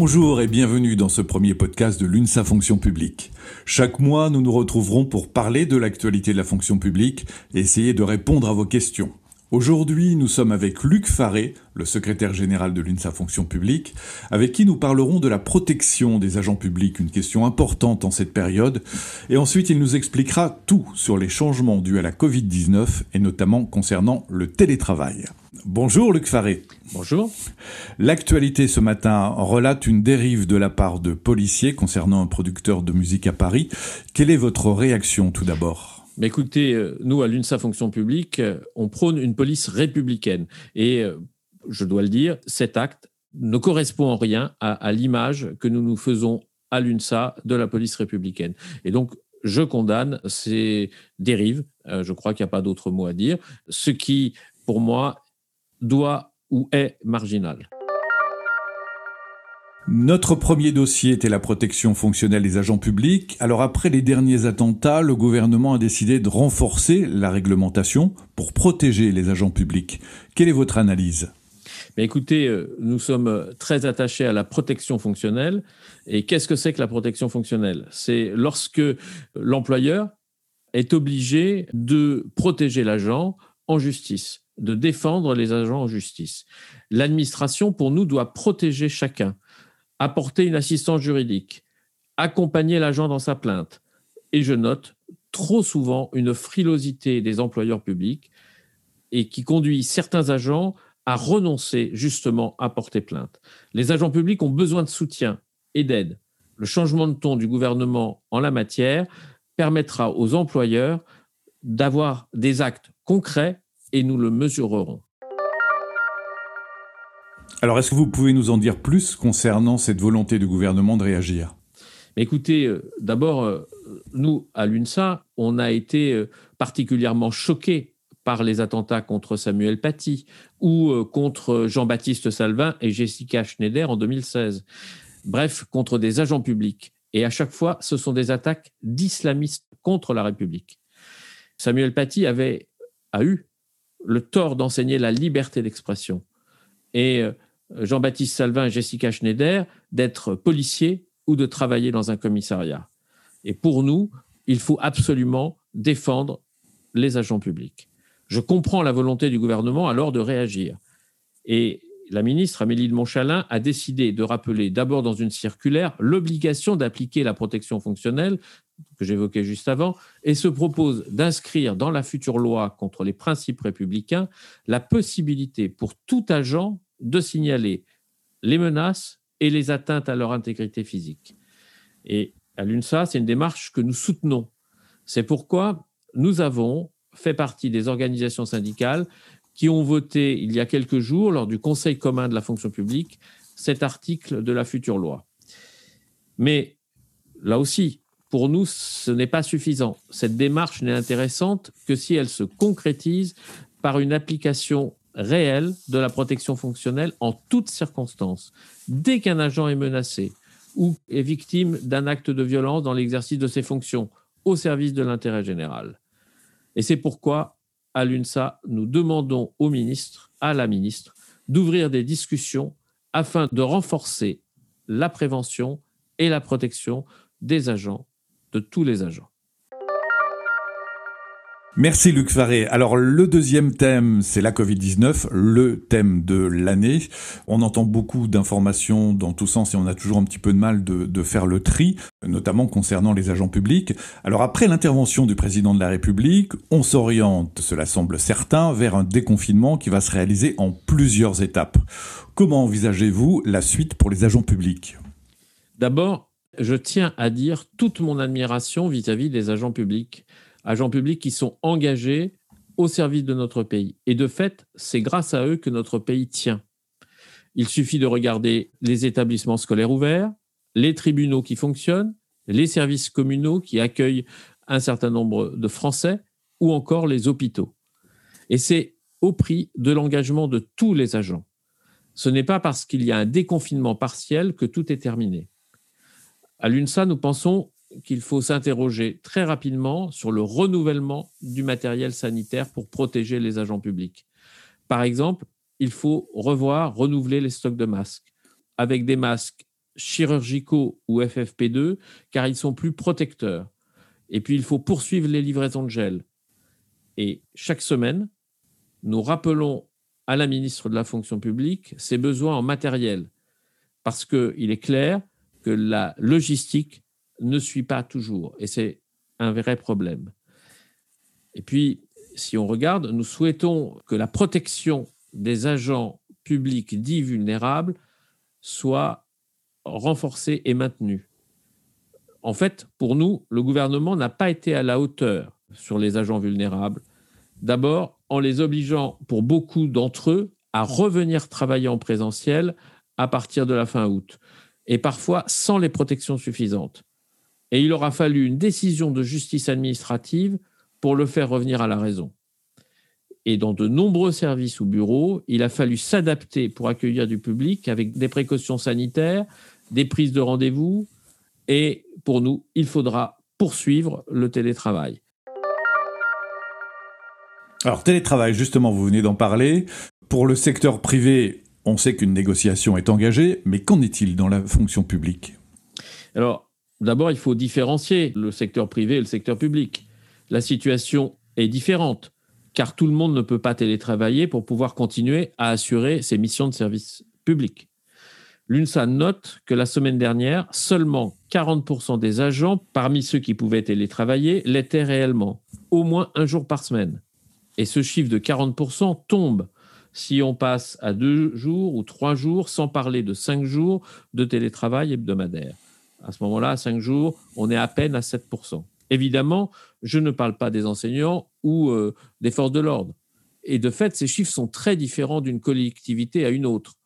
Bonjour et bienvenue dans ce premier podcast de l'UNSA Fonction publique. Chaque mois, nous nous retrouverons pour parler de l'actualité de la fonction publique et essayer de répondre à vos questions. Aujourd'hui, nous sommes avec Luc Faré, le secrétaire général de l'UNSA Fonction publique, avec qui nous parlerons de la protection des agents publics, une question importante en cette période. Et ensuite, il nous expliquera tout sur les changements dus à la Covid-19 et notamment concernant le télétravail. Bonjour Luc Faré. Bonjour. L'actualité ce matin relate une dérive de la part de policiers concernant un producteur de musique à Paris. Quelle est votre réaction tout d'abord? Mais écoutez, euh, nous, à l'UNSA Fonction publique, euh, on prône une police républicaine. Et euh, je dois le dire, cet acte ne correspond en rien à, l'image que nous nous faisons à l'UNSA de la police républicaine. Et donc, je condamne ces dérives, je crois qu'il n'y a pas d'autre mot à dire, ce qui, pour moi, doit ou est marginal. Notre premier dossier était la protection fonctionnelle des agents publics. Alors après les derniers attentats, le gouvernement a décidé de renforcer la réglementation pour protéger les agents publics. Quelle est votre analyse? Mais écoutez, euh, nous sommes très attachés à la protection fonctionnelle. Et qu'est-ce que c'est que la protection fonctionnelle? C'est lorsque l'employeur est obligé de protéger l'agent en justice, de défendre les agents en justice. L'administration, pour nous, doit protéger chacun apporter une assistance juridique, accompagner l'agent dans sa plainte. Et je note trop souvent une frilosité des employeurs publics et qui conduit certains agents à renoncer justement à porter plainte. Les agents publics ont besoin de soutien et d'aide. Le changement de ton du gouvernement en la matière permettra aux employeurs d'avoir des actes concrets et nous le mesurerons. Alors, est-ce que vous pouvez nous en dire plus concernant cette volonté du gouvernement de réagir? Écoutez, euh, d'abord, euh, nous, à l'UNSA, on a été euh, particulièrement choqués par les attentats contre Samuel Paty ou contre Jean-Baptiste Salvin et Jessica Schneider en 2016. Bref, contre des agents publics. Et à chaque fois, ce sont des attaques d'islamistes contre la République. Samuel Paty avait, a eu le tort d'enseigner la liberté d'expression. Et Jean-Baptiste Salvin et Jessica Schneider d'être policiers ou de travailler dans un commissariat. Et pour nous, il faut absolument défendre les agents publics. Je comprends la volonté du gouvernement alors de réagir. Et la ministre Amélie de Montchalin a décidé de rappeler d'abord dans une circulaire l'obligation d'appliquer la protection fonctionnelle que j'évoquais juste avant et se propose d'inscrire dans la future loi contre les principes républicains la possibilité pour tout agent de signaler les menaces et les atteintes à leur intégrité physique. Et à l'UNSA, c'est une démarche que nous soutenons. C'est pourquoi nous avons fait partie des organisations syndicales qui ont voté il y a quelques jours, lors du Conseil commun de la fonction publique, cet article de la future loi. Mais là aussi, pour nous, ce n'est pas suffisant. Cette démarche n'est intéressante que si elle se concrétise par une application réelle de la protection fonctionnelle en toutes circonstances. Dès qu'un agent est menacé ou est victime d'un acte de violence dans l'exercice de ses fonctions au service de l'intérêt général. Et c'est pourquoi, à l'UNSA, nous demandons au ministre, à la ministre, d'ouvrir des discussions afin de renforcer la prévention et la protection des agents, de tous les agents. Merci Luc Faré. Alors le deuxième thème, c'est la Covid-19, le thème de l'année. On entend beaucoup d'informations dans tous sens et on a toujours un petit peu de mal de, de, faire le tri, notamment concernant les agents publics. Alors après l'intervention du président de la République, on s'oriente, cela semble certain, vers un déconfinement qui va se réaliser en plusieurs étapes. Comment envisagez-vous la suite pour les agents publics? D'abord, je tiens à dire toute mon admiration vis-à-vis -vis des agents publics agents publics qui sont engagés au service de notre pays. Et de fait, c'est grâce à eux que notre pays tient. Il suffit de regarder les établissements scolaires ouverts, les tribunaux qui fonctionnent, les services communaux qui accueillent un certain nombre de Français, ou encore les hôpitaux. Et c'est au prix de l'engagement de tous les agents. Ce n'est pas parce qu'il y a un déconfinement partiel que tout est terminé. À l'UNSA, nous pensons qu'il faut s'interroger très rapidement sur le renouvellement du matériel sanitaire pour protéger les agents publics. Par exemple, il faut revoir, renouveler les stocks de masques avec des masques chirurgicaux ou FFP2, car ils sont plus protecteurs. Et puis, il faut poursuivre les livraisons de gel. Et chaque semaine, nous rappelons à la ministre de la fonction publique ses besoins en matériel, parce qu'il est clair que la logistique ne suit pas toujours, et c'est un vrai problème. Et puis, si on regarde, nous souhaitons que la protection des agents publics dits vulnérables soit renforcée et maintenue. En fait, pour nous, le gouvernement n'a pas été à la hauteur sur les agents vulnérables. D'abord, en les obligeant, pour beaucoup d'entre eux, à revenir travailler en présentiel à partir de la fin août, et parfois sans les protections suffisantes. Et il aura fallu une décision de justice administrative pour le faire revenir à la raison. Et dans de nombreux services ou bureaux, il a fallu s'adapter pour accueillir du public avec des précautions sanitaires, des prises de rendez-vous. Et pour nous, il faudra poursuivre le télétravail. Alors télétravail, justement, vous venez d'en parler. Pour le secteur privé, on sait qu'une négociation est engagée, mais qu'en est-il dans la fonction publique? Alors, d'abord, il faut différencier le secteur privé et le secteur public la situation est différente, car tout le monde ne peut pas télétravailler pour pouvoir continuer à assurer ses missions de service public. L'UNSA note que la semaine dernière, seulement 40% des agents, parmi ceux qui pouvaient télétravailler, l'étaient réellement, au moins un jour par semaine. Et ce chiffre de 40% tombe si on passe à deux jours ou trois jours, sans parler de cinq jours de télétravail hebdomadaire. À ce moment-là, cinq jours, on est à peine à 7%. Évidemment, je ne parle pas des enseignants ou euh, des forces de l'ordre. Et de fait, ces chiffres sont très différents d'une collectivité à une autre.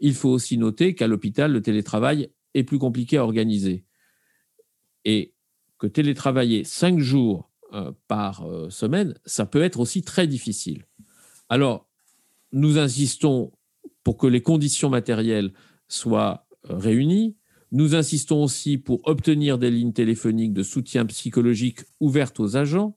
Il faut aussi noter qu'à l'hôpital, le télétravail est plus compliqué à organiser. Et que télétravailler cinq jours euh, par euh, semaine, ça peut être aussi très difficile. Alors, nous insistons pour que les conditions matérielles soient réunies, nous insistons aussi pour obtenir des lignes téléphoniques de soutien psychologique ouvertes aux agents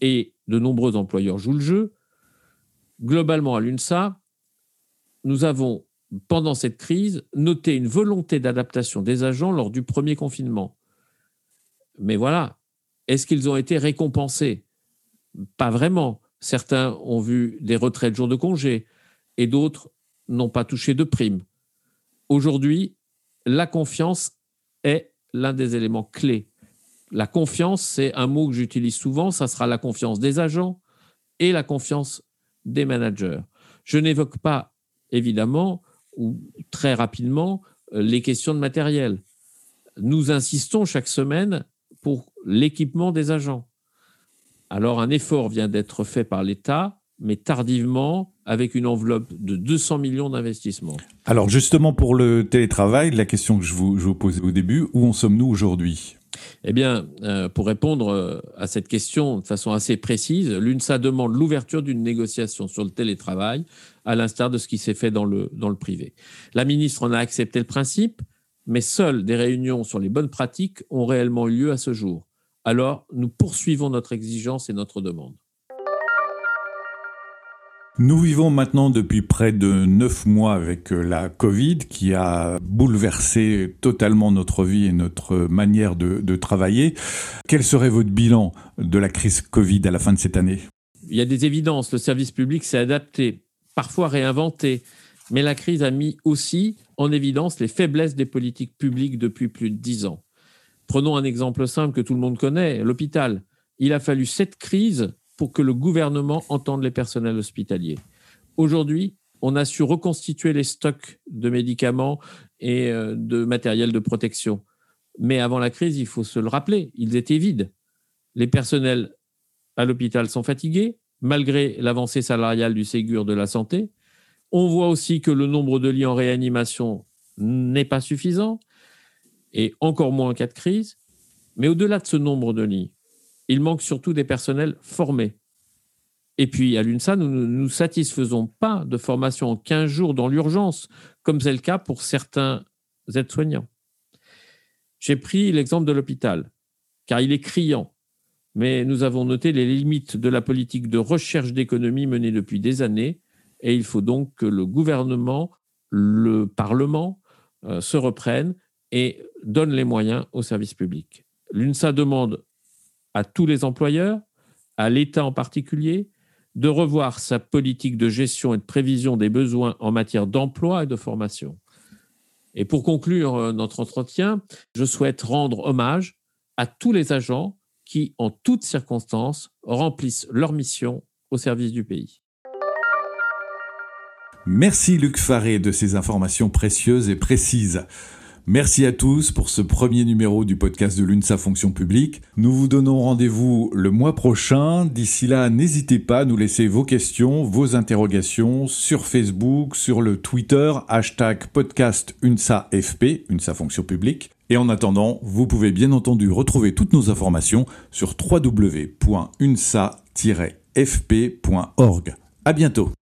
et de nombreux employeurs jouent le jeu. Globalement, à l'UNSA, nous avons, pendant cette crise, noté une volonté d'adaptation des agents lors du premier confinement. Mais voilà, est-ce qu'ils ont été récompensés? Pas vraiment. Certains ont vu des retraits de jours de congé et d'autres n'ont pas touché de primes. Aujourd'hui, la confiance est l'un des éléments clés. La confiance, c'est un mot que j'utilise souvent, ça sera la confiance des agents et la confiance des managers. Je n'évoque pas, évidemment, ou très rapidement, les questions de matériel. Nous insistons chaque semaine pour l'équipement des agents. Alors un effort vient d'être fait par l'État mais tardivement, avec une enveloppe de 200 millions d'investissements. Alors justement, pour le télétravail, la question que je vous, je vous posais au début, où en sommes-nous aujourd'hui? Eh bien, euh, pour répondre euh, à cette question de façon assez précise, l'UNSA demande l'ouverture d'une négociation sur le télétravail, à l'instar de ce qui s'est fait dans le, dans le privé. La ministre en a accepté le principe, mais seules des réunions sur les bonnes pratiques ont réellement eu lieu à ce jour. Alors, nous poursuivons notre exigence et notre demande. Nous vivons maintenant depuis près de neuf mois avec euh, la Covid qui a bouleversé totalement notre vie et notre manière de, travailler. Quel serait votre bilan de la crise Covid à la fin de cette année? Il y a des évidences. Le service public s'est adapté, parfois réinventé. Mais la crise a mis aussi en évidence les faiblesses des politiques publiques depuis plus de dix ans. Prenons un exemple simple que tout le monde connaît, l'hôpital. Il a fallu cette crise pour que le gouvernement entende les personnels hospitaliers. Aujourd'hui, on a su reconstituer les stocks de médicaments et euh, de matériel de protection. Mais avant la crise, il faut se le rappeler, ils étaient vides. Les personnels à l'hôpital sont fatigués, malgré l'avancée salariale du Ségur de la santé. On voit aussi que le nombre de lits en réanimation n'est pas suffisant, et encore moins en cas de crise. Mais au-delà de ce nombre de lits, il manque surtout des personnels formés. Et puis, à l'UNSA, nous ne nous satisfaisons pas de formation en 15 jours dans l'urgence, comme c'est le cas pour certains aides-soignants. J'ai pris l'exemple de l'hôpital, car il est criant, mais nous avons noté les limites de la politique de recherche d'économie menée depuis des années, et il faut donc que le gouvernement, le Parlement, euh, se reprenne et donne les moyens au service public. L'UNSA demande à tous les employeurs, à l'État en particulier, de revoir sa politique de gestion et de prévision des besoins en matière d'emploi et de formation. Et pour conclure euh, notre entretien, je souhaite rendre hommage à tous les agents qui, en toutes circonstances, remplissent leur mission au service du pays. Merci Luc Faré de ces informations précieuses et précises. Merci à tous pour ce premier numéro du podcast de l'UNSA Fonction publique. Nous vous donnons rendez-vous le mois prochain. D'ici là, n'hésitez pas à nous laisser vos questions, vos interrogations sur Facebook, sur le Twitter, hashtag podcast UNSAFP, UNSA Fonction publique. Et en attendant, vous pouvez bien entendu retrouver toutes nos informations sur www.unsa-fp.org. À bientôt.